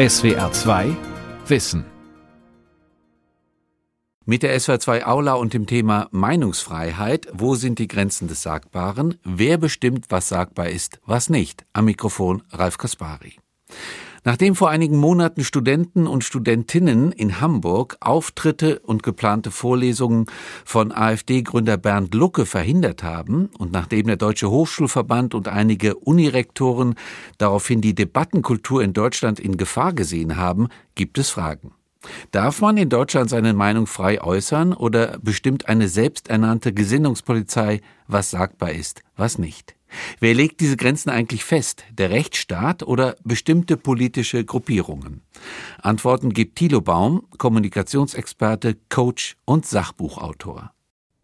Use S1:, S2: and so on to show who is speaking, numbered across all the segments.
S1: SWR 2 Wissen. Mit der SWR 2 Aula und dem Thema Meinungsfreiheit, wo sind die Grenzen des Sagbaren? Wer bestimmt, was sagbar ist, was nicht? Am Mikrofon Ralf Kaspari. Nachdem vor einigen Monaten Studenten und Studentinnen in Hamburg Auftritte und geplante Vorlesungen von AfD-Gründer Bernd Lucke verhindert haben und nachdem der Deutsche Hochschulverband und einige Unirektoren daraufhin die Debattenkultur in Deutschland in Gefahr gesehen haben, gibt es Fragen. Darf man in Deutschland seine Meinung frei äußern oder bestimmt eine selbsternannte Gesinnungspolizei, was sagbar ist, was nicht? Wer legt diese Grenzen eigentlich fest? Der Rechtsstaat oder bestimmte politische Gruppierungen? Antworten gibt Thilo Baum, Kommunikationsexperte, Coach und Sachbuchautor.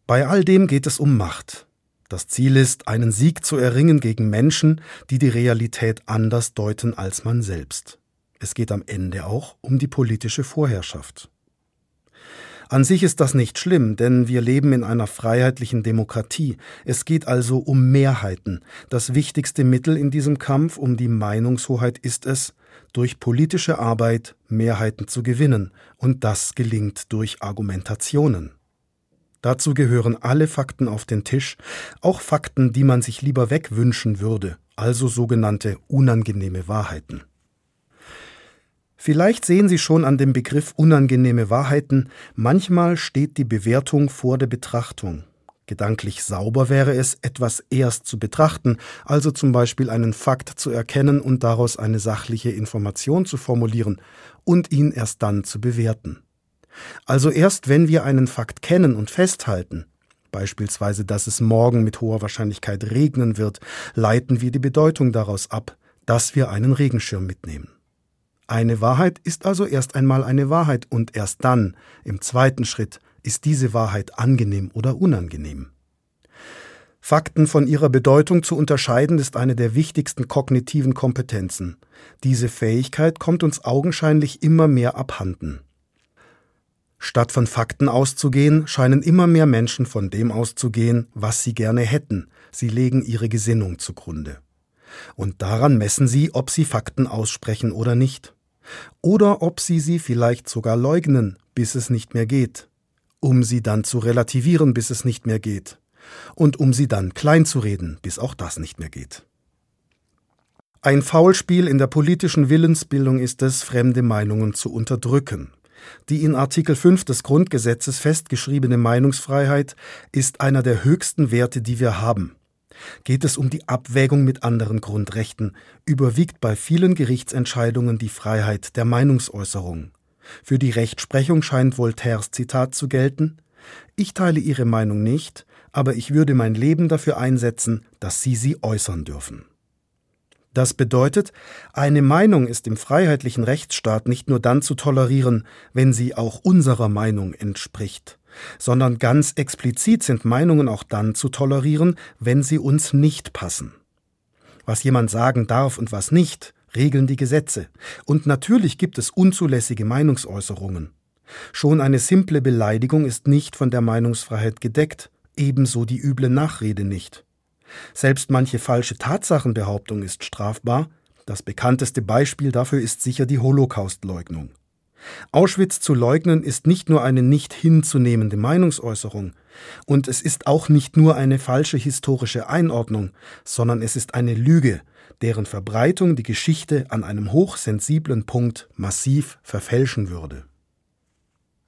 S2: Bei all dem geht es um Macht. Das Ziel ist, einen Sieg zu erringen gegen Menschen, die die Realität anders deuten als man selbst. Es geht am Ende auch um die politische Vorherrschaft. An sich ist das nicht schlimm, denn wir leben in einer freiheitlichen Demokratie. Es geht also um Mehrheiten. Das wichtigste Mittel in diesem Kampf um die Meinungshoheit ist es, durch politische Arbeit Mehrheiten zu gewinnen, und das gelingt durch Argumentationen. Dazu gehören alle Fakten auf den Tisch, auch Fakten, die man sich lieber wegwünschen würde, also sogenannte unangenehme Wahrheiten. Vielleicht sehen Sie schon an dem Begriff unangenehme Wahrheiten, manchmal steht die Bewertung vor der Betrachtung. Gedanklich sauber wäre es, etwas erst zu betrachten, also zum Beispiel einen Fakt zu erkennen und daraus eine sachliche Information zu formulieren und ihn erst dann zu bewerten. Also erst wenn wir einen Fakt kennen und festhalten, beispielsweise dass es morgen mit hoher Wahrscheinlichkeit regnen wird, leiten wir die Bedeutung daraus ab, dass wir einen Regenschirm mitnehmen. Eine Wahrheit ist also erst einmal eine Wahrheit und erst dann, im zweiten Schritt, ist diese Wahrheit angenehm oder unangenehm. Fakten von ihrer Bedeutung zu unterscheiden ist eine der wichtigsten kognitiven Kompetenzen. Diese Fähigkeit kommt uns augenscheinlich immer mehr abhanden. Statt von Fakten auszugehen, scheinen immer mehr Menschen von dem auszugehen, was sie gerne hätten, sie legen ihre Gesinnung zugrunde. Und daran messen sie, ob sie Fakten aussprechen oder nicht oder ob sie sie vielleicht sogar leugnen, bis es nicht mehr geht, um sie dann zu relativieren, bis es nicht mehr geht, und um sie dann klein zu reden, bis auch das nicht mehr geht. Ein Faulspiel in der politischen Willensbildung ist es, fremde Meinungen zu unterdrücken. Die in Artikel 5 des Grundgesetzes festgeschriebene Meinungsfreiheit ist einer der höchsten Werte, die wir haben. Geht es um die Abwägung mit anderen Grundrechten, überwiegt bei vielen Gerichtsentscheidungen die Freiheit der Meinungsäußerung. Für die Rechtsprechung scheint Voltaires Zitat zu gelten Ich teile Ihre Meinung nicht, aber ich würde mein Leben dafür einsetzen, dass Sie sie äußern dürfen. Das bedeutet, eine Meinung ist im freiheitlichen Rechtsstaat nicht nur dann zu tolerieren, wenn sie auch unserer Meinung entspricht sondern ganz explizit sind Meinungen auch dann zu tolerieren, wenn sie uns nicht passen. Was jemand sagen darf und was nicht, regeln die Gesetze. Und natürlich gibt es unzulässige Meinungsäußerungen. Schon eine simple Beleidigung ist nicht von der Meinungsfreiheit gedeckt, ebenso die üble Nachrede nicht. Selbst manche falsche Tatsachenbehauptung ist strafbar, das bekannteste Beispiel dafür ist sicher die Holocaustleugnung. Auschwitz zu leugnen ist nicht nur eine nicht hinzunehmende Meinungsäußerung, und es ist auch nicht nur eine falsche historische Einordnung, sondern es ist eine Lüge, deren Verbreitung die Geschichte an einem hochsensiblen Punkt massiv verfälschen würde.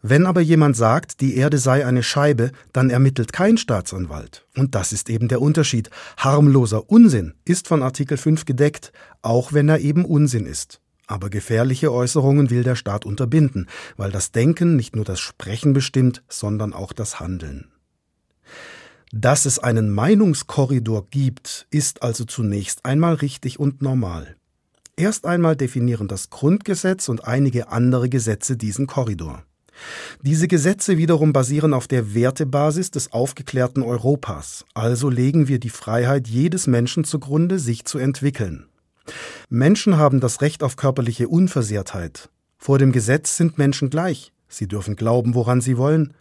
S2: Wenn aber jemand sagt, die Erde sei eine Scheibe, dann ermittelt kein Staatsanwalt. Und das ist eben der Unterschied. Harmloser Unsinn ist von Artikel 5 gedeckt, auch wenn er eben Unsinn ist. Aber gefährliche Äußerungen will der Staat unterbinden, weil das Denken nicht nur das Sprechen bestimmt, sondern auch das Handeln. Dass es einen Meinungskorridor gibt, ist also zunächst einmal richtig und normal. Erst einmal definieren das Grundgesetz und einige andere Gesetze diesen Korridor. Diese Gesetze wiederum basieren auf der Wertebasis des aufgeklärten Europas, also legen wir die Freiheit jedes Menschen zugrunde, sich zu entwickeln. Menschen haben das Recht auf körperliche Unversehrtheit. Vor dem Gesetz sind Menschen gleich. Sie dürfen glauben, woran sie wollen.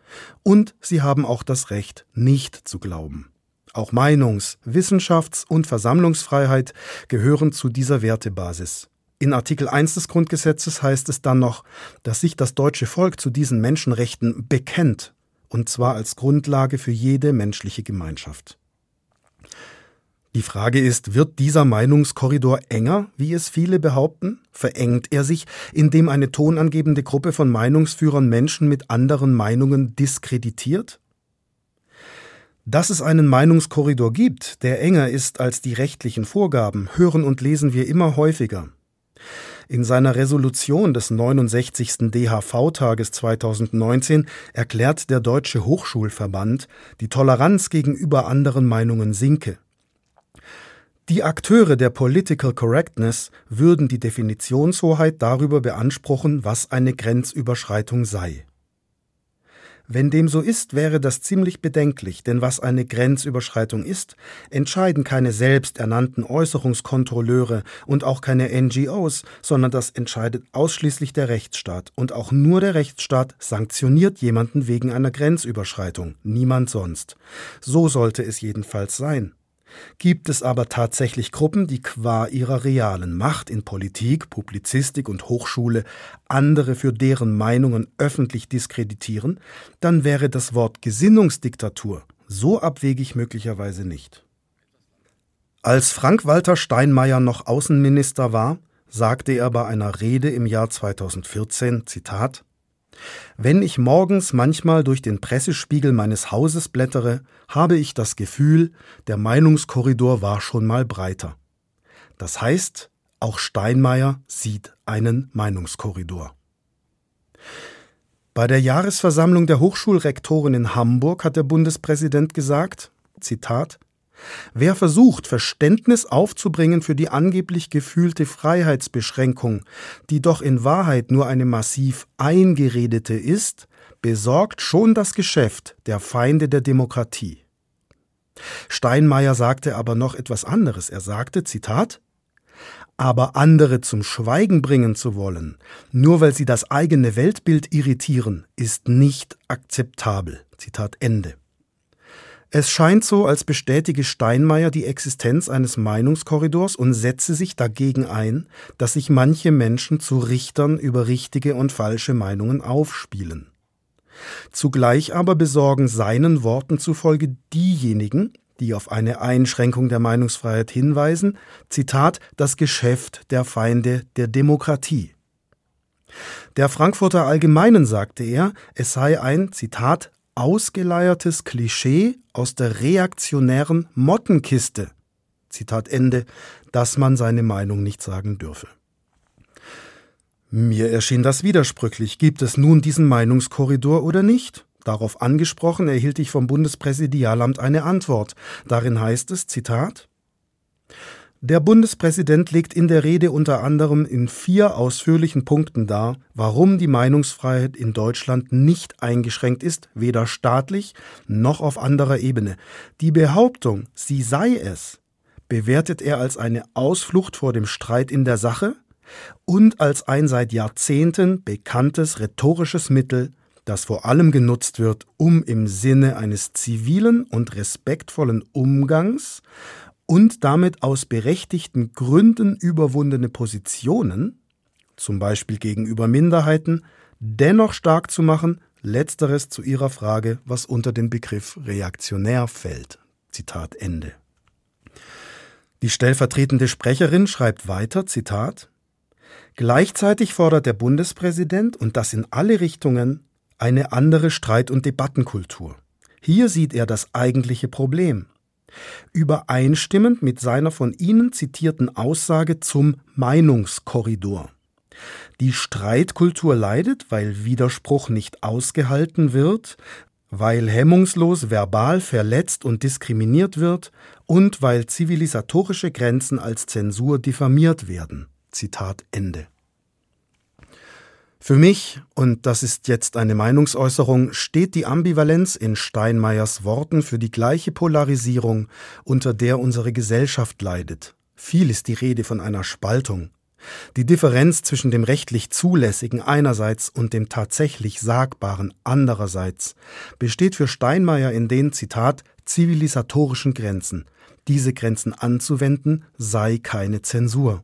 S2: Und sie haben auch das Recht, nicht zu glauben. Auch Meinungs-, Wissenschafts- und Versammlungsfreiheit gehören zu dieser Wertebasis. In Artikel 1 des Grundgesetzes heißt es dann noch, dass sich das deutsche Volk zu diesen Menschenrechten bekennt, und zwar als Grundlage für jede menschliche Gemeinschaft. Die Frage ist, wird dieser Meinungskorridor enger, wie es viele behaupten? Verengt er sich, indem eine tonangebende Gruppe von Meinungsführern Menschen mit anderen Meinungen diskreditiert? Dass es einen Meinungskorridor gibt, der enger ist als die rechtlichen Vorgaben, hören und lesen wir immer häufiger. In seiner Resolution des 69. DHV-Tages 2019 erklärt der Deutsche Hochschulverband, die Toleranz gegenüber anderen Meinungen sinke. Die Akteure der Political Correctness würden die Definitionshoheit darüber beanspruchen, was eine Grenzüberschreitung sei. Wenn dem so ist, wäre das ziemlich bedenklich, denn was eine Grenzüberschreitung ist, entscheiden keine selbsternannten Äußerungskontrolleure und auch keine NGOs, sondern das entscheidet ausschließlich der Rechtsstaat. Und auch nur der Rechtsstaat sanktioniert jemanden wegen einer Grenzüberschreitung, niemand sonst. So sollte es jedenfalls sein. Gibt es aber tatsächlich Gruppen, die qua ihrer realen Macht in Politik, Publizistik und Hochschule andere für deren Meinungen öffentlich diskreditieren, dann wäre das Wort Gesinnungsdiktatur so abwegig möglicherweise nicht. Als Frank-Walter Steinmeier noch Außenminister war, sagte er bei einer Rede im Jahr 2014, Zitat, wenn ich morgens manchmal durch den Pressespiegel meines Hauses blättere, habe ich das Gefühl, der Meinungskorridor war schon mal breiter. Das heißt, auch Steinmeier sieht einen Meinungskorridor. Bei der Jahresversammlung der Hochschulrektoren in Hamburg hat der Bundespräsident gesagt, Zitat, Wer versucht, Verständnis aufzubringen für die angeblich gefühlte Freiheitsbeschränkung, die doch in Wahrheit nur eine massiv eingeredete ist, besorgt schon das Geschäft der Feinde der Demokratie. Steinmeier sagte aber noch etwas anderes. Er sagte, Zitat, aber andere zum Schweigen bringen zu wollen, nur weil sie das eigene Weltbild irritieren, ist nicht akzeptabel. Zitat Ende. Es scheint so, als bestätige Steinmeier die Existenz eines Meinungskorridors und setze sich dagegen ein, dass sich manche Menschen zu Richtern über richtige und falsche Meinungen aufspielen. Zugleich aber besorgen seinen Worten zufolge diejenigen, die auf eine Einschränkung der Meinungsfreiheit hinweisen, Zitat, das Geschäft der Feinde der Demokratie. Der Frankfurter Allgemeinen sagte er, es sei ein, Zitat, ausgeleiertes Klischee aus der reaktionären Mottenkiste, Zitat Ende, dass man seine Meinung nicht sagen dürfe. Mir erschien das widersprüchlich. Gibt es nun diesen Meinungskorridor oder nicht? Darauf angesprochen erhielt ich vom Bundespräsidialamt eine Antwort. Darin heißt es, Zitat, der Bundespräsident legt in der Rede unter anderem in vier ausführlichen Punkten dar, warum die Meinungsfreiheit in Deutschland nicht eingeschränkt ist, weder staatlich noch auf anderer Ebene. Die Behauptung, sie sei es, bewertet er als eine Ausflucht vor dem Streit in der Sache und als ein seit Jahrzehnten bekanntes rhetorisches Mittel, das vor allem genutzt wird, um im Sinne eines zivilen und respektvollen Umgangs und damit aus berechtigten Gründen überwundene Positionen, zum Beispiel gegenüber Minderheiten, dennoch stark zu machen, letzteres zu ihrer Frage, was unter den Begriff reaktionär fällt. Zitat Ende. Die stellvertretende Sprecherin schreibt weiter, Zitat, Gleichzeitig fordert der Bundespräsident, und das in alle Richtungen, eine andere Streit- und Debattenkultur. Hier sieht er das eigentliche Problem übereinstimmend mit seiner von Ihnen zitierten Aussage zum Meinungskorridor. Die Streitkultur leidet, weil Widerspruch nicht ausgehalten wird, weil hemmungslos verbal verletzt und diskriminiert wird und weil zivilisatorische Grenzen als Zensur diffamiert werden. Zitat Ende. Für mich, und das ist jetzt eine Meinungsäußerung, steht die Ambivalenz in Steinmeiers Worten für die gleiche Polarisierung, unter der unsere Gesellschaft leidet. Viel ist die Rede von einer Spaltung. Die Differenz zwischen dem rechtlich Zulässigen einerseits und dem tatsächlich Sagbaren andererseits besteht für Steinmeier in den, Zitat, zivilisatorischen Grenzen. Diese Grenzen anzuwenden sei keine Zensur.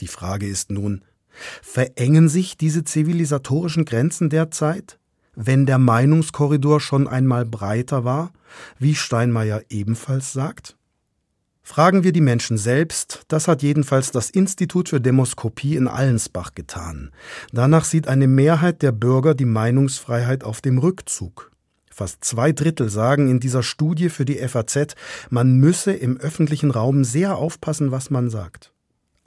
S2: Die Frage ist nun, verengen sich diese zivilisatorischen Grenzen derzeit, wenn der Meinungskorridor schon einmal breiter war, wie Steinmeier ebenfalls sagt? Fragen wir die Menschen selbst, das hat jedenfalls das Institut für Demoskopie in Allensbach getan. Danach sieht eine Mehrheit der Bürger die Meinungsfreiheit auf dem Rückzug. Fast zwei Drittel sagen in dieser Studie für die FAZ, man müsse im öffentlichen Raum sehr aufpassen, was man sagt.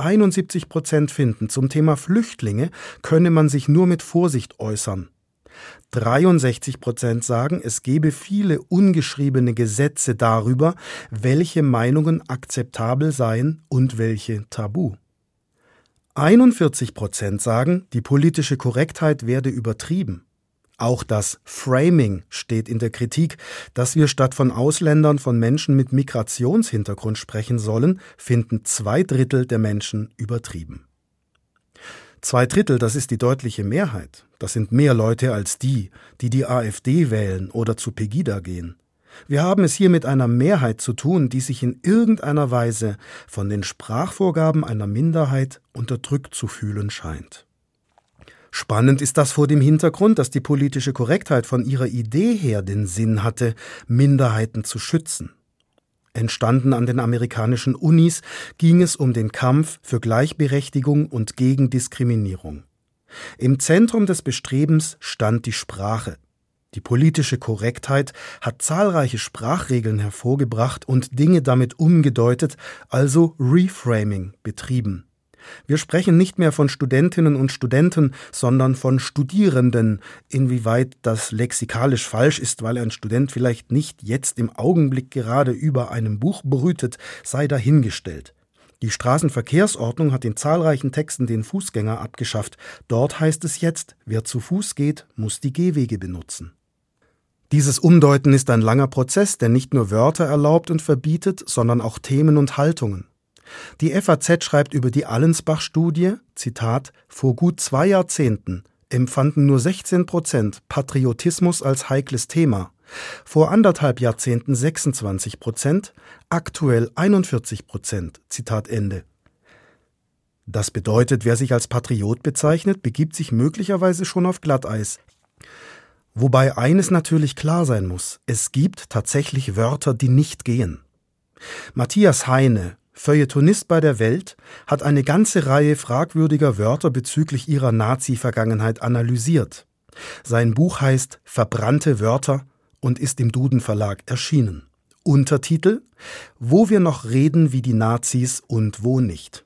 S2: 71 Prozent finden, zum Thema Flüchtlinge könne man sich nur mit Vorsicht äußern. 63 Prozent sagen, es gebe viele ungeschriebene Gesetze darüber, welche Meinungen akzeptabel seien und welche tabu. 41 Prozent sagen, die politische Korrektheit werde übertrieben. Auch das Framing steht in der Kritik, dass wir statt von Ausländern von Menschen mit Migrationshintergrund sprechen sollen, finden zwei Drittel der Menschen übertrieben. Zwei Drittel, das ist die deutliche Mehrheit. Das sind mehr Leute als die, die die AfD wählen oder zu Pegida gehen. Wir haben es hier mit einer Mehrheit zu tun, die sich in irgendeiner Weise von den Sprachvorgaben einer Minderheit unterdrückt zu fühlen scheint. Spannend ist das vor dem Hintergrund, dass die politische Korrektheit von ihrer Idee her den Sinn hatte, Minderheiten zu schützen. Entstanden an den amerikanischen Unis ging es um den Kampf für Gleichberechtigung und gegen Diskriminierung. Im Zentrum des Bestrebens stand die Sprache. Die politische Korrektheit hat zahlreiche Sprachregeln hervorgebracht und Dinge damit umgedeutet, also Reframing betrieben. Wir sprechen nicht mehr von Studentinnen und Studenten, sondern von Studierenden. Inwieweit das lexikalisch falsch ist, weil ein Student vielleicht nicht jetzt im Augenblick gerade über einem Buch brütet, sei dahingestellt. Die Straßenverkehrsordnung hat in zahlreichen Texten den Fußgänger abgeschafft. Dort heißt es jetzt, wer zu Fuß geht, muss die Gehwege benutzen. Dieses Umdeuten ist ein langer Prozess, der nicht nur Wörter erlaubt und verbietet, sondern auch Themen und Haltungen. Die FAZ schreibt über die Allensbach-Studie, Zitat, vor gut zwei Jahrzehnten empfanden nur 16 Prozent Patriotismus als heikles Thema, vor anderthalb Jahrzehnten 26 Prozent, aktuell 41 Prozent. Zitat Ende. Das bedeutet, wer sich als Patriot bezeichnet, begibt sich möglicherweise schon auf Glatteis. Wobei eines natürlich klar sein muss, es gibt tatsächlich Wörter, die nicht gehen. Matthias Heine, Feuilletonist bei der Welt, hat eine ganze Reihe fragwürdiger Wörter bezüglich ihrer Nazi-Vergangenheit analysiert. Sein Buch heißt Verbrannte Wörter und ist im Duden Verlag erschienen. Untertitel Wo wir noch reden wie die Nazis und wo nicht.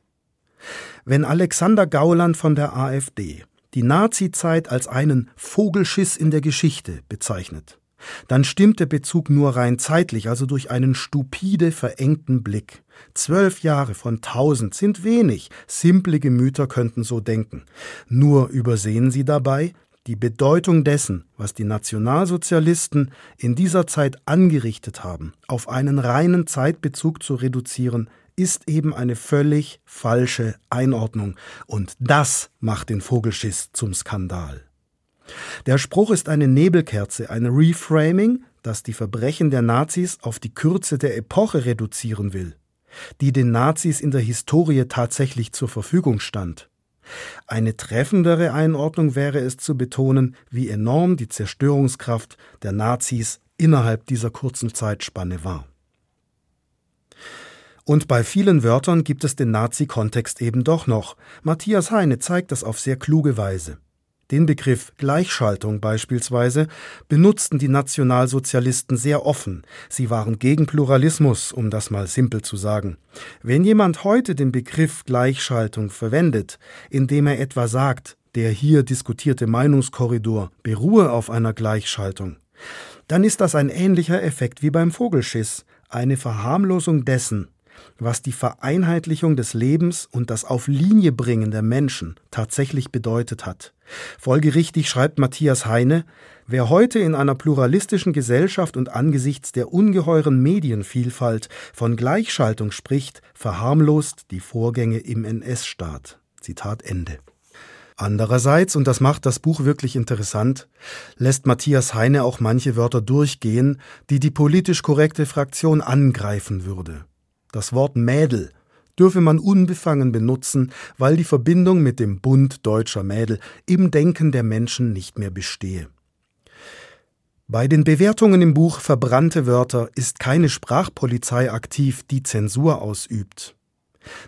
S2: Wenn Alexander Gauland von der AfD die Nazizeit als einen Vogelschiss in der Geschichte bezeichnet, dann stimmt der Bezug nur rein zeitlich, also durch einen stupide verengten Blick. Zwölf Jahre von tausend sind wenig, simple Gemüter könnten so denken. Nur übersehen sie dabei, die Bedeutung dessen, was die Nationalsozialisten in dieser Zeit angerichtet haben, auf einen reinen Zeitbezug zu reduzieren, ist eben eine völlig falsche Einordnung. Und das macht den Vogelschiss zum Skandal. Der Spruch ist eine Nebelkerze, ein Reframing, das die Verbrechen der Nazis auf die Kürze der Epoche reduzieren will, die den Nazis in der Historie tatsächlich zur Verfügung stand. Eine treffendere Einordnung wäre es zu betonen, wie enorm die Zerstörungskraft der Nazis innerhalb dieser kurzen Zeitspanne war. Und bei vielen Wörtern gibt es den Nazi-Kontext eben doch noch. Matthias Heine zeigt das auf sehr kluge Weise. Den Begriff Gleichschaltung beispielsweise benutzten die Nationalsozialisten sehr offen. Sie waren gegen Pluralismus, um das mal simpel zu sagen. Wenn jemand heute den Begriff Gleichschaltung verwendet, indem er etwa sagt, der hier diskutierte Meinungskorridor beruhe auf einer Gleichschaltung, dann ist das ein ähnlicher Effekt wie beim Vogelschiss, eine Verharmlosung dessen, was die Vereinheitlichung des Lebens und das Auf Linie bringen der Menschen tatsächlich bedeutet hat. Folgerichtig schreibt Matthias Heine, wer heute in einer pluralistischen Gesellschaft und angesichts der ungeheuren Medienvielfalt von Gleichschaltung spricht, verharmlost die Vorgänge im NS-Staat. Zitat Ende. Andererseits, und das macht das Buch wirklich interessant, lässt Matthias Heine auch manche Wörter durchgehen, die die politisch korrekte Fraktion angreifen würde. Das Wort Mädel dürfe man unbefangen benutzen, weil die Verbindung mit dem Bund deutscher Mädel im Denken der Menschen nicht mehr bestehe. Bei den Bewertungen im Buch Verbrannte Wörter ist keine Sprachpolizei aktiv, die Zensur ausübt.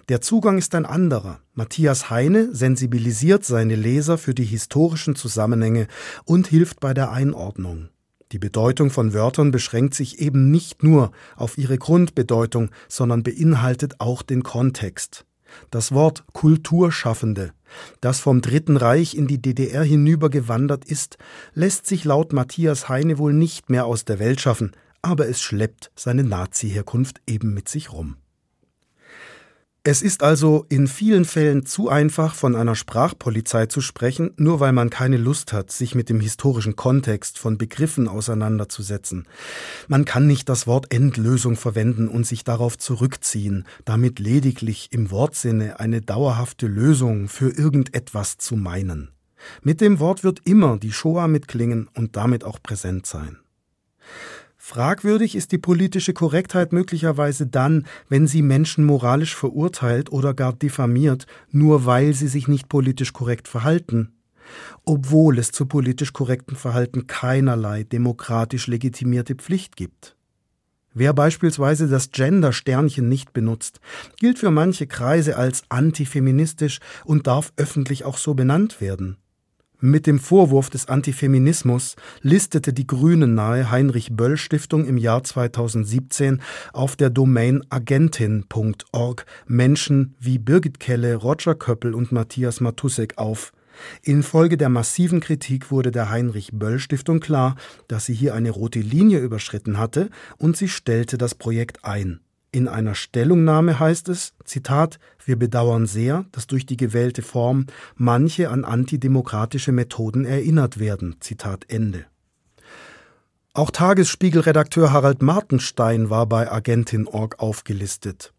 S2: Der Zugang ist ein anderer. Matthias Heine sensibilisiert seine Leser für die historischen Zusammenhänge und hilft bei der Einordnung. Die Bedeutung von Wörtern beschränkt sich eben nicht nur auf ihre Grundbedeutung, sondern beinhaltet auch den Kontext. Das Wort Kulturschaffende, das vom Dritten Reich in die DDR hinübergewandert ist, lässt sich laut Matthias Heine wohl nicht mehr aus der Welt schaffen, aber es schleppt seine Nazi-Herkunft eben mit sich rum. Es ist also in vielen Fällen zu einfach, von einer Sprachpolizei zu sprechen, nur weil man keine Lust hat, sich mit dem historischen Kontext von Begriffen auseinanderzusetzen. Man kann nicht das Wort Endlösung verwenden und sich darauf zurückziehen, damit lediglich im Wortsinne eine dauerhafte Lösung für irgendetwas zu meinen. Mit dem Wort wird immer die Shoah mitklingen und damit auch präsent sein. Fragwürdig ist die politische Korrektheit möglicherweise dann, wenn sie Menschen moralisch verurteilt oder gar diffamiert, nur weil sie sich nicht politisch korrekt verhalten, obwohl es zu politisch korrektem Verhalten keinerlei demokratisch legitimierte Pflicht gibt. Wer beispielsweise das Gender-Sternchen nicht benutzt, gilt für manche Kreise als antifeministisch und darf öffentlich auch so benannt werden. Mit dem Vorwurf des Antifeminismus listete die Grünen nahe Heinrich Böll Stiftung im Jahr 2017 auf der Domain agentin.org Menschen wie Birgit Kelle, Roger Köppel und Matthias Matusek auf. Infolge der massiven Kritik wurde der Heinrich Böll Stiftung klar, dass sie hier eine rote Linie überschritten hatte und sie stellte das Projekt ein. In einer Stellungnahme heißt es, Zitat, wir bedauern sehr, dass durch die gewählte Form manche an antidemokratische Methoden erinnert werden. Zitat Ende. Auch Tagesspiegelredakteur Harald Martenstein war bei Agentin.org aufgelistet.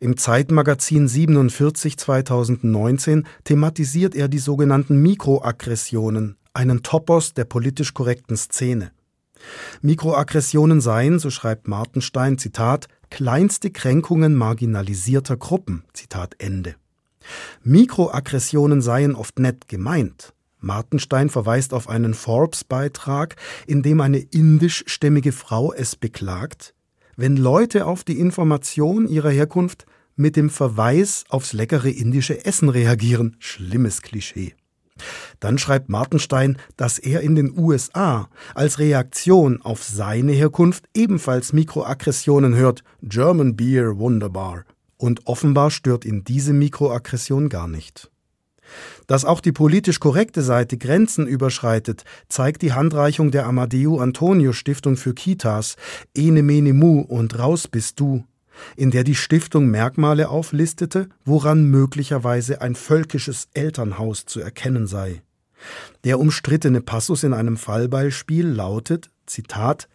S2: Im Zeitmagazin 47 2019 thematisiert er die sogenannten Mikroaggressionen, einen Topos der politisch korrekten Szene. Mikroaggressionen seien, so schreibt Martenstein, Zitat, kleinste Kränkungen marginalisierter Gruppen. Zitat Ende. Mikroaggressionen seien oft nett gemeint. Martenstein verweist auf einen Forbes-Beitrag, in dem eine indischstämmige Frau es beklagt, wenn Leute auf die Information ihrer Herkunft mit dem Verweis aufs leckere indische Essen reagieren. Schlimmes Klischee. Dann schreibt Martenstein, dass er in den USA als Reaktion auf seine Herkunft ebenfalls Mikroaggressionen hört. German Beer wunderbar. Und offenbar stört ihn diese Mikroaggression gar nicht. Dass auch die politisch korrekte Seite Grenzen überschreitet, zeigt die Handreichung der Amadeo Antonio Stiftung für Kitas, Ene Mene Mu und Raus bist du in der die Stiftung Merkmale auflistete, woran möglicherweise ein völkisches Elternhaus zu erkennen sei. Der umstrittene Passus in einem Fallbeispiel lautet, Zitat,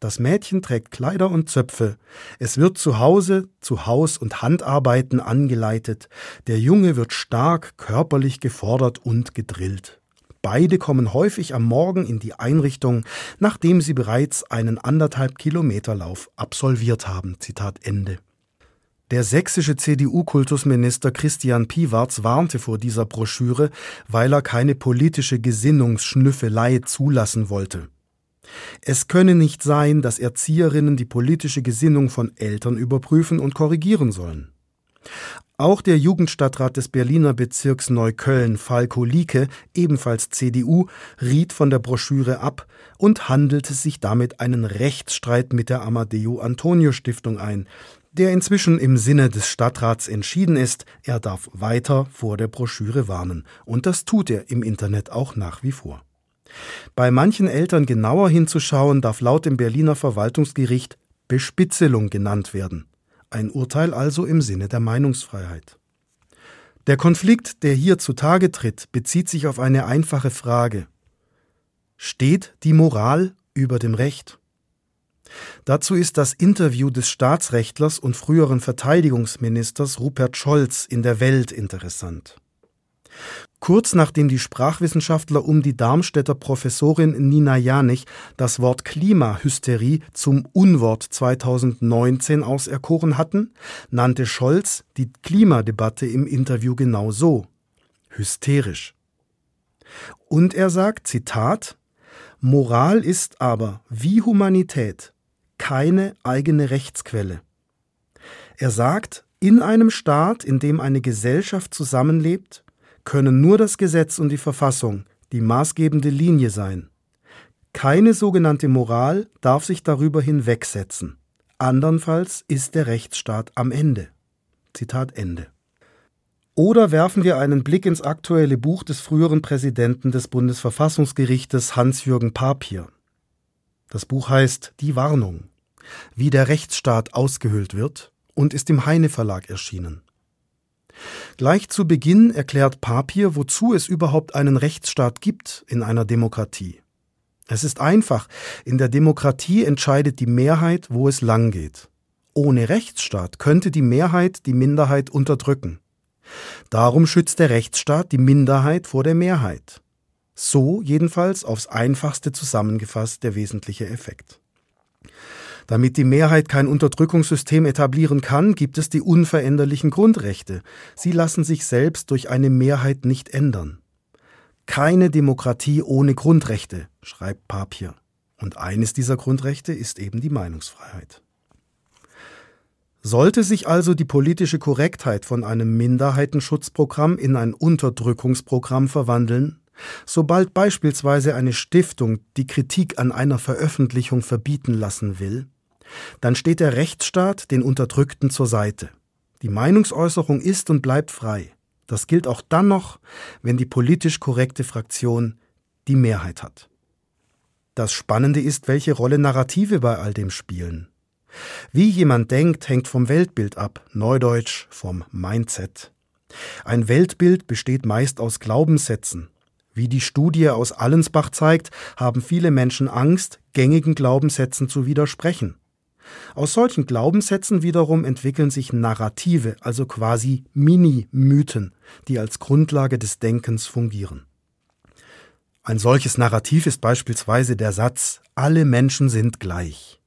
S2: das Mädchen trägt Kleider und Zöpfe. Es wird zu Hause zu Haus- und Handarbeiten angeleitet. Der Junge wird stark körperlich gefordert und gedrillt. Beide kommen häufig am Morgen in die Einrichtung, nachdem sie bereits einen anderthalb Kilometer Lauf absolviert haben. Zitat Ende. Der sächsische CDU-Kultusminister Christian Piwarz warnte vor dieser Broschüre, weil er keine politische Gesinnungsschnüffelei zulassen wollte. Es könne nicht sein, dass Erzieherinnen die politische Gesinnung von Eltern überprüfen und korrigieren sollen. Auch der Jugendstadtrat des Berliner Bezirks Neukölln, Falko Lieke, ebenfalls CDU, riet von der Broschüre ab und handelte sich damit einen Rechtsstreit mit der Amadeo Antonio Stiftung ein, der inzwischen im Sinne des Stadtrats entschieden ist, er darf weiter vor der Broschüre warnen. Und das tut er im Internet auch nach wie vor. Bei manchen Eltern genauer hinzuschauen, darf laut dem Berliner Verwaltungsgericht Bespitzelung genannt werden. Ein Urteil also im Sinne der Meinungsfreiheit. Der Konflikt, der hier zutage tritt, bezieht sich auf eine einfache Frage. Steht die Moral über dem Recht? Dazu ist das Interview des Staatsrechtlers und früheren Verteidigungsministers Rupert Scholz in der Welt interessant. Kurz nachdem die Sprachwissenschaftler um die Darmstädter Professorin Nina Janich das Wort Klimahysterie zum Unwort 2019 auserkoren hatten, nannte Scholz die Klimadebatte im Interview genau so. Hysterisch. Und er sagt, Zitat, Moral ist aber, wie Humanität, keine eigene Rechtsquelle. Er sagt, in einem Staat, in dem eine Gesellschaft zusammenlebt, können nur das Gesetz und die Verfassung die maßgebende Linie sein. Keine sogenannte Moral darf sich darüber hinwegsetzen. Andernfalls ist der Rechtsstaat am Ende. Zitat Ende. Oder werfen wir einen Blick ins aktuelle Buch des früheren Präsidenten des Bundesverfassungsgerichtes Hans-Jürgen Papier. Das Buch heißt Die Warnung, wie der Rechtsstaat ausgehöhlt wird und ist im Heine Verlag erschienen. Gleich zu Beginn erklärt Papier, wozu es überhaupt einen Rechtsstaat gibt in einer Demokratie. Es ist einfach, in der Demokratie entscheidet die Mehrheit, wo es lang geht. Ohne Rechtsstaat könnte die Mehrheit die Minderheit unterdrücken. Darum schützt der Rechtsstaat die Minderheit vor der Mehrheit. So jedenfalls aufs einfachste zusammengefasst der wesentliche Effekt. Damit die Mehrheit kein Unterdrückungssystem etablieren kann, gibt es die unveränderlichen Grundrechte. Sie lassen sich selbst durch eine Mehrheit nicht ändern. Keine Demokratie ohne Grundrechte, schreibt Papier. Und eines dieser Grundrechte ist eben die Meinungsfreiheit. Sollte sich also die politische Korrektheit von einem Minderheitenschutzprogramm in ein Unterdrückungsprogramm verwandeln, sobald beispielsweise eine Stiftung die Kritik an einer Veröffentlichung verbieten lassen will, dann steht der Rechtsstaat den Unterdrückten zur Seite. Die Meinungsäußerung ist und bleibt frei. Das gilt auch dann noch, wenn die politisch korrekte Fraktion die Mehrheit hat. Das Spannende ist, welche Rolle Narrative bei all dem spielen. Wie jemand denkt, hängt vom Weltbild ab, neudeutsch vom Mindset. Ein Weltbild besteht meist aus Glaubenssätzen. Wie die Studie aus Allensbach zeigt, haben viele Menschen Angst, gängigen Glaubenssätzen zu widersprechen. Aus solchen Glaubenssätzen wiederum entwickeln sich Narrative, also quasi Mini-Mythen, die als Grundlage des Denkens fungieren. Ein solches Narrativ ist beispielsweise der Satz Alle Menschen sind gleich.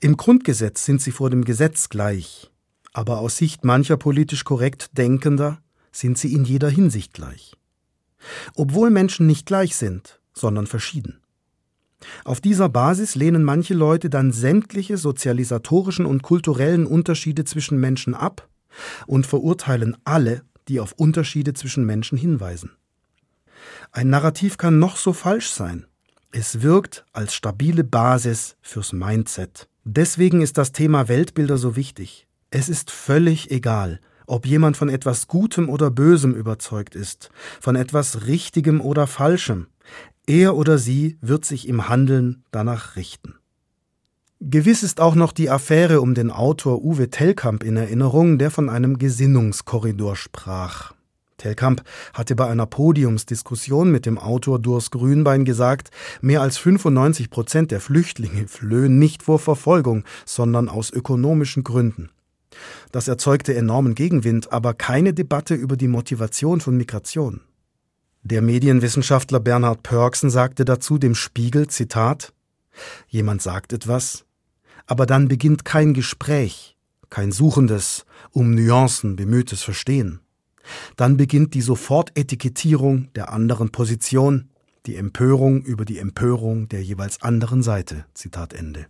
S2: Im Grundgesetz sind sie vor dem Gesetz gleich, aber aus Sicht mancher politisch korrekt Denkender sind sie in jeder Hinsicht gleich. Obwohl Menschen nicht gleich sind, sondern verschieden. Auf dieser Basis lehnen manche Leute dann sämtliche sozialisatorischen und kulturellen Unterschiede zwischen Menschen ab und verurteilen alle, die auf Unterschiede zwischen Menschen hinweisen. Ein Narrativ kann noch so falsch sein. Es wirkt als stabile Basis fürs Mindset. Deswegen ist das Thema Weltbilder so wichtig. Es ist völlig egal, ob jemand von etwas Gutem oder Bösem überzeugt ist, von etwas Richtigem oder Falschem. Er oder sie wird sich im Handeln danach richten. Gewiss ist auch noch die Affäre um den Autor Uwe Tellkamp in Erinnerung, der von einem Gesinnungskorridor sprach. Tellkamp hatte bei einer Podiumsdiskussion mit dem Autor Durs Grünbein gesagt, mehr als 95 Prozent der Flüchtlinge flöhen nicht vor Verfolgung, sondern aus ökonomischen Gründen. Das erzeugte enormen Gegenwind, aber keine Debatte über die Motivation von Migration. Der Medienwissenschaftler Bernhard Pörksen sagte dazu dem Spiegel, Zitat, Jemand sagt etwas, aber dann beginnt kein Gespräch, kein suchendes, um Nuancen bemühtes Verstehen. Dann beginnt die Sofortetikettierung der anderen Position, die Empörung über die Empörung der jeweils anderen Seite. Zitat Ende.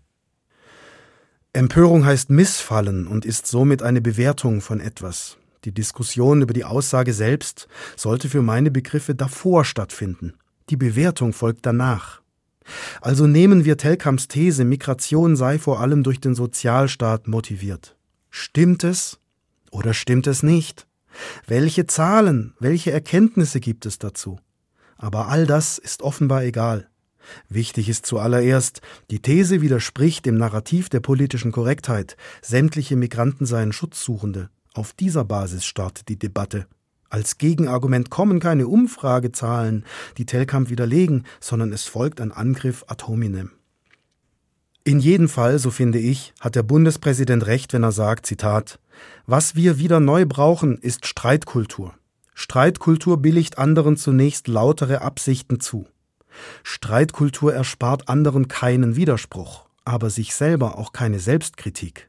S2: Empörung heißt Missfallen und ist somit eine Bewertung von etwas. Die Diskussion über die Aussage selbst sollte für meine Begriffe davor stattfinden. Die Bewertung folgt danach. Also nehmen wir Telkamps These, Migration sei vor allem durch den Sozialstaat motiviert. Stimmt es oder stimmt es nicht? Welche Zahlen, welche Erkenntnisse gibt es dazu? Aber all das ist offenbar egal. Wichtig ist zuallererst, die These widerspricht dem Narrativ der politischen Korrektheit, sämtliche Migranten seien Schutzsuchende. Auf dieser Basis startet die Debatte. Als Gegenargument kommen keine Umfragezahlen, die Telkamp widerlegen, sondern es folgt ein Angriff ad hominem. In jedem Fall, so finde ich, hat der Bundespräsident recht, wenn er sagt, Zitat, was wir wieder neu brauchen, ist Streitkultur. Streitkultur billigt anderen zunächst lautere Absichten zu. Streitkultur erspart anderen keinen Widerspruch, aber sich selber auch keine Selbstkritik.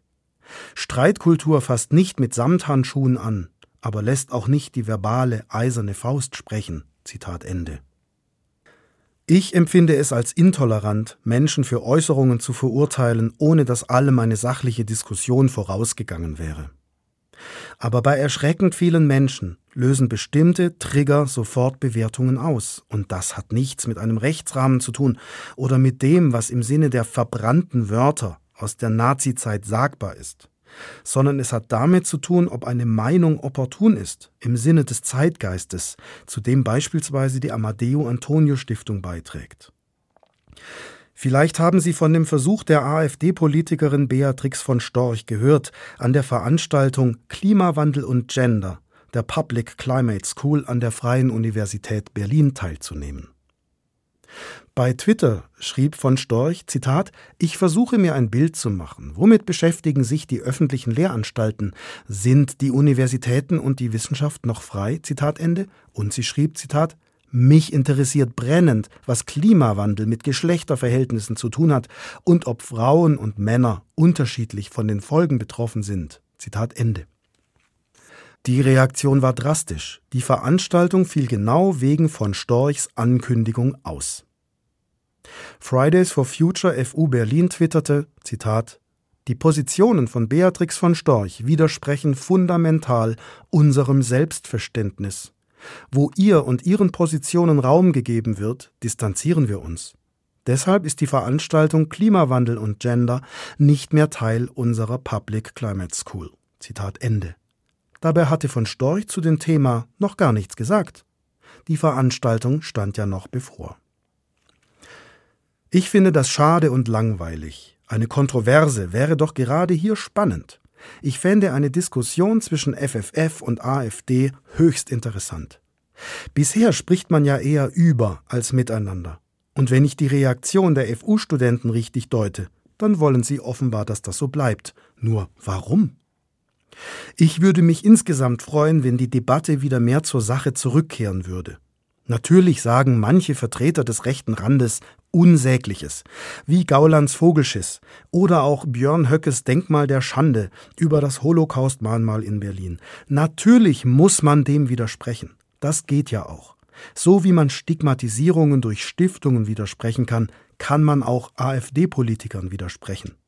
S2: Streitkultur fasst nicht mit Samthandschuhen an, aber lässt auch nicht die verbale eiserne Faust sprechen. Zitat Ende. Ich empfinde es als intolerant, Menschen für Äußerungen zu verurteilen, ohne dass allem eine sachliche Diskussion vorausgegangen wäre. Aber bei erschreckend vielen Menschen lösen bestimmte Trigger sofort Bewertungen aus, und das hat nichts mit einem Rechtsrahmen zu tun oder mit dem, was im Sinne der verbrannten Wörter aus der Nazizeit sagbar ist sondern es hat damit zu tun, ob eine Meinung opportun ist, im Sinne des Zeitgeistes, zu dem beispielsweise die Amadeo Antonio Stiftung beiträgt. Vielleicht haben Sie von dem Versuch der AfD-Politikerin Beatrix von Storch gehört, an der Veranstaltung Klimawandel und Gender der Public Climate School an der Freien Universität Berlin teilzunehmen. Bei Twitter schrieb von Storch, Zitat, ich versuche mir ein Bild zu machen. Womit beschäftigen sich die öffentlichen Lehranstalten? Sind die Universitäten und die Wissenschaft noch frei? Zitat Ende. Und sie schrieb, Zitat, mich interessiert brennend, was Klimawandel mit Geschlechterverhältnissen zu tun hat und ob Frauen und Männer unterschiedlich von den Folgen betroffen sind. Zitat Ende. Die Reaktion war drastisch. Die Veranstaltung fiel genau wegen von Storchs Ankündigung aus. Fridays for Future FU Berlin twitterte, Zitat, die Positionen von Beatrix von Storch widersprechen fundamental unserem Selbstverständnis. Wo ihr und ihren Positionen Raum gegeben wird, distanzieren wir uns. Deshalb ist die Veranstaltung Klimawandel und Gender nicht mehr Teil unserer Public Climate School. Zitat Ende. Dabei hatte von Storch zu dem Thema noch gar nichts gesagt. Die Veranstaltung stand ja noch bevor. Ich finde das schade und langweilig. Eine Kontroverse wäre doch gerade hier spannend. Ich fände eine Diskussion zwischen FFF und AfD höchst interessant. Bisher spricht man ja eher über als miteinander. Und wenn ich die Reaktion der FU-Studenten richtig deute, dann wollen sie offenbar, dass das so bleibt. Nur warum? Ich würde mich insgesamt freuen, wenn die Debatte wieder mehr zur Sache zurückkehren würde. Natürlich sagen manche Vertreter des rechten Randes Unsägliches, wie Gaulands Vogelschiss oder auch Björn Höckes Denkmal der Schande über das Holocaust-Mahnmal in Berlin. Natürlich muss man dem widersprechen. Das geht ja auch. So wie man Stigmatisierungen durch Stiftungen widersprechen kann, kann man auch AfD-Politikern widersprechen.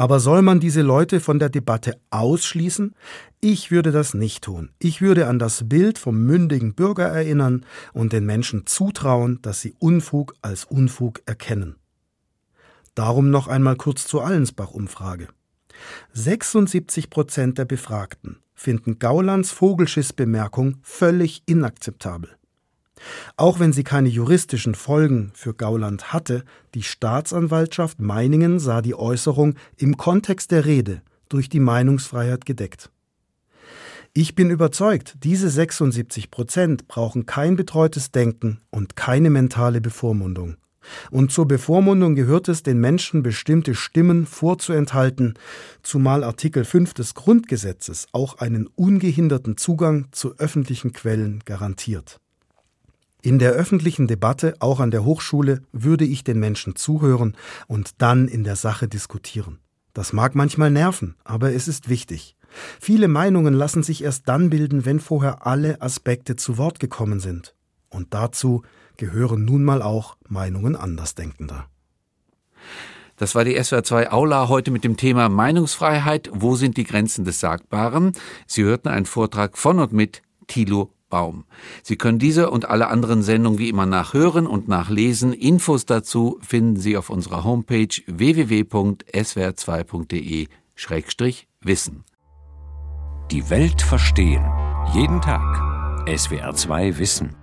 S2: Aber soll man diese Leute von der Debatte ausschließen? Ich würde das nicht tun. Ich würde an das Bild vom mündigen Bürger erinnern und den Menschen zutrauen, dass sie Unfug als Unfug erkennen. Darum noch einmal kurz zur Allensbach-Umfrage. 76 Prozent der Befragten finden Gaulands Vogelschissbemerkung völlig inakzeptabel. Auch wenn sie keine juristischen Folgen für Gauland hatte, die Staatsanwaltschaft Meiningen sah die Äußerung im Kontext der Rede durch die Meinungsfreiheit gedeckt. Ich bin überzeugt, diese 76 Prozent brauchen kein betreutes Denken und keine mentale Bevormundung. Und zur Bevormundung gehört es, den Menschen bestimmte Stimmen vorzuenthalten, zumal Artikel 5 des Grundgesetzes auch einen ungehinderten Zugang zu öffentlichen Quellen garantiert. In der öffentlichen Debatte, auch an der Hochschule, würde ich den Menschen zuhören und dann in der Sache diskutieren. Das mag manchmal nerven, aber es ist wichtig. Viele Meinungen lassen sich erst dann bilden, wenn vorher alle Aspekte zu Wort gekommen sind. Und dazu gehören nun mal auch Meinungen Andersdenkender.
S1: Das war die SWR2 Aula heute mit dem Thema Meinungsfreiheit. Wo sind die Grenzen des Sagbaren? Sie hörten einen Vortrag von und mit Thilo Baum. Sie können diese und alle anderen Sendungen wie immer nachhören und nachlesen. Infos dazu finden Sie auf unserer Homepage www.swr2.de-wissen.
S3: Die Welt verstehen. Jeden Tag. SWR2 Wissen.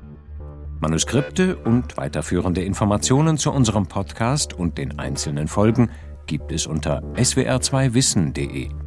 S3: Manuskripte und weiterführende Informationen zu unserem Podcast und den einzelnen Folgen gibt es unter swr2wissen.de.